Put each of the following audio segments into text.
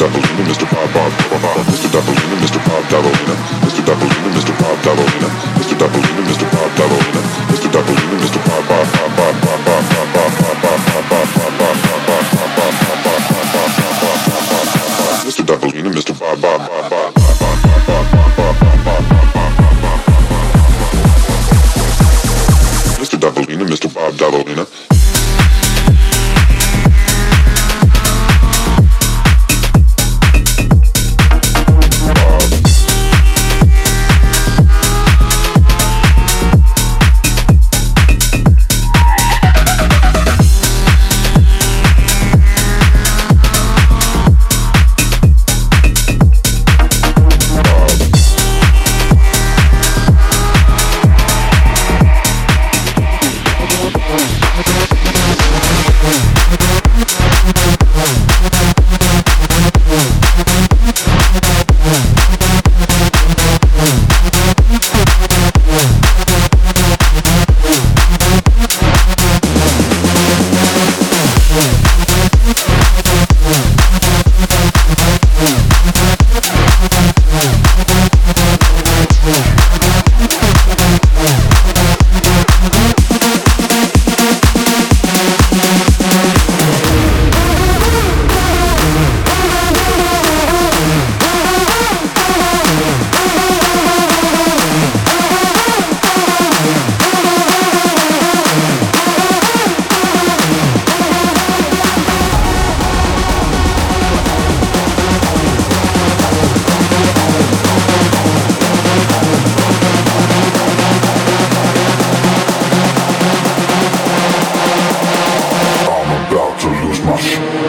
Mr. Dumbledore, Mr. Bob Bob Bob, Mr. Dumbledore.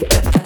Baby